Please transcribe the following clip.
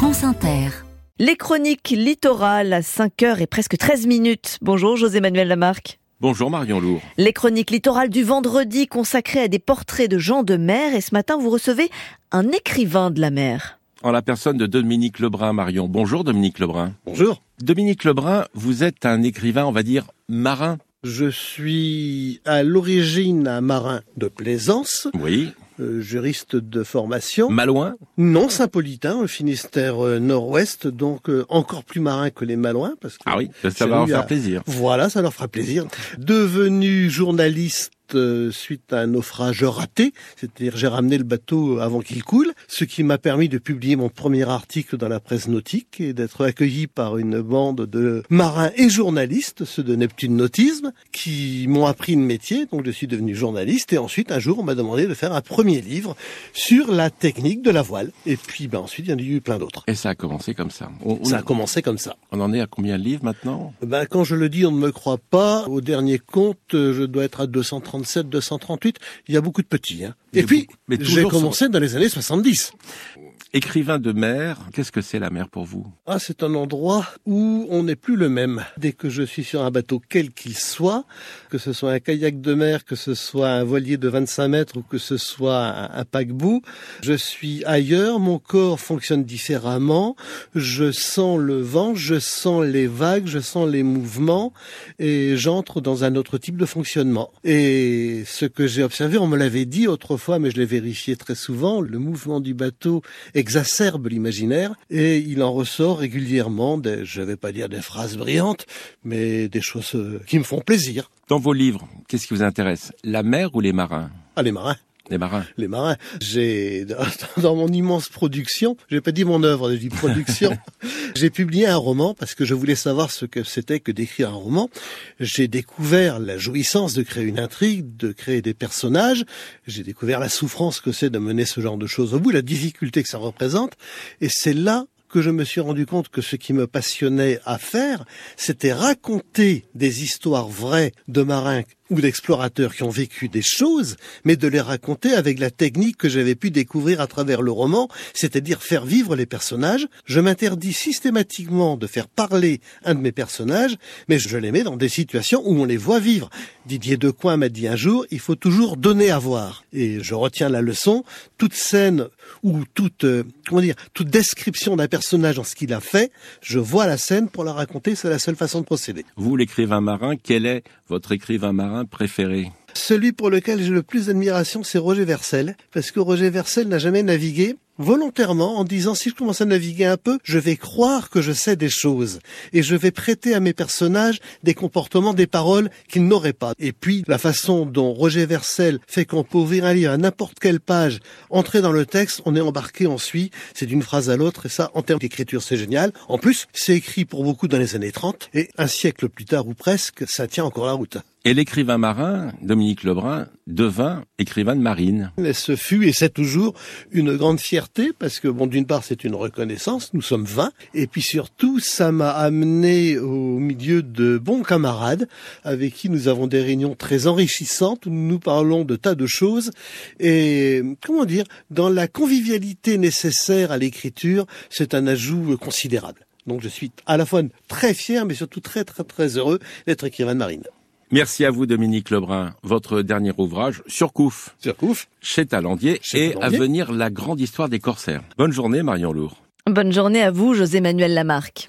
France Inter. Les chroniques littorales à 5h et presque 13 minutes. Bonjour José-Manuel Lamarck. Bonjour Marion Lourd. Les chroniques littorales du vendredi consacrées à des portraits de gens de mer et ce matin vous recevez un écrivain de la mer. En la personne de Dominique Lebrun, Marion. Bonjour Dominique Lebrun. Bonjour. Dominique Lebrun, vous êtes un écrivain, on va dire, marin. Je suis à l'origine un marin de plaisance. Oui. Euh, juriste de formation. Malouin Non, Saint-Politain, au Finistère euh, Nord-Ouest, donc euh, encore plus marin que les Malouins. Parce que ah oui, ça va leur faire plaisir. Voilà, ça leur fera plaisir. Devenu journaliste euh, suite à un naufrage raté, c'est-à-dire j'ai ramené le bateau avant qu'il coule, ce qui m'a permis de publier mon premier article dans la presse nautique et d'être accueilli par une bande de marins et journalistes, ceux de Neptune Nautisme, qui m'ont appris le métier, donc je suis devenu journaliste et ensuite un jour on m'a demandé de faire un premier livre sur la technique de la voile. Et puis ben, ensuite il y en a eu plein d'autres. Et ça a commencé comme ça. ça a commencé comme ça. On en est à combien de livres maintenant? Ben quand je le dis on ne me croit pas. Au dernier compte je dois être à 230 238, il y a beaucoup de petits. Hein. Et puis, j'ai commencé dans les années 70. Écrivain de mer, qu'est-ce que c'est la mer pour vous? Ah, c'est un endroit où on n'est plus le même. Dès que je suis sur un bateau quel qu'il soit, que ce soit un kayak de mer, que ce soit un voilier de 25 mètres ou que ce soit un, paquebot, je suis ailleurs, mon corps fonctionne différemment, je sens le vent, je sens les vagues, je sens les mouvements et j'entre dans un autre type de fonctionnement. Et ce que j'ai observé, on me l'avait dit autrefois, mais je l'ai vérifié très souvent, le mouvement du bateau exacerbe l'imaginaire et il en ressort régulièrement des, je vais pas dire des phrases brillantes, mais des choses qui me font plaisir. Dans vos livres, qu'est-ce qui vous intéresse? La mer ou les marins? Ah, les marins. Les marins. Les marins. J'ai, dans mon immense production, j'ai pas dit mon œuvre, j'ai dit production, j'ai publié un roman parce que je voulais savoir ce que c'était que d'écrire un roman. J'ai découvert la jouissance de créer une intrigue, de créer des personnages. J'ai découvert la souffrance que c'est de mener ce genre de choses au bout, la difficulté que ça représente. Et c'est là que je me suis rendu compte que ce qui me passionnait à faire, c'était raconter des histoires vraies de marins ou d'explorateurs qui ont vécu des choses, mais de les raconter avec la technique que j'avais pu découvrir à travers le roman, c'est-à-dire faire vivre les personnages. Je m'interdis systématiquement de faire parler un de mes personnages, mais je les mets dans des situations où on les voit vivre. Didier Decoing m'a dit un jour, il faut toujours donner à voir. Et je retiens la leçon, toute scène ou toute, euh, comment dire, toute description d'un personnage en ce qu'il a fait, je vois la scène pour la raconter, c'est la seule façon de procéder. Vous, l'écrivain marin, quel est votre écrivain marin? Préféré. Celui pour lequel j'ai le plus d'admiration, c'est Roger Versel, parce que Roger Versel n'a jamais navigué, volontairement en disant si je commence à naviguer un peu, je vais croire que je sais des choses et je vais prêter à mes personnages des comportements, des paroles qu'ils n'auraient pas. Et puis la façon dont Roger Versel fait qu'on peut ouvrir un livre à n'importe quelle page, entrer dans le texte, on est embarqué, on suit, c'est d'une phrase à l'autre et ça en termes d'écriture c'est génial. En plus, c'est écrit pour beaucoup dans les années 30 et un siècle plus tard ou presque, ça tient encore la route. Et l'écrivain marin, Dominique Lebrun, devint écrivain de marine. Et ce fut et c'est toujours une grande fierté parce que bon, d'une part, c'est une reconnaissance. Nous sommes 20 et puis surtout, ça m'a amené au milieu de bons camarades avec qui nous avons des réunions très enrichissantes où nous parlons de tas de choses et comment dire, dans la convivialité nécessaire à l'écriture, c'est un ajout considérable. Donc je suis à la fois très fier, mais surtout très très très heureux d'être écrivain de marine. Merci à vous, Dominique Lebrun. Votre dernier ouvrage, Surcouf. Surcouf. Chez Talandier. et à venir la grande histoire des corsaires. Bonne journée, Marion Lourd. Bonne journée à vous, José Manuel Lamarck.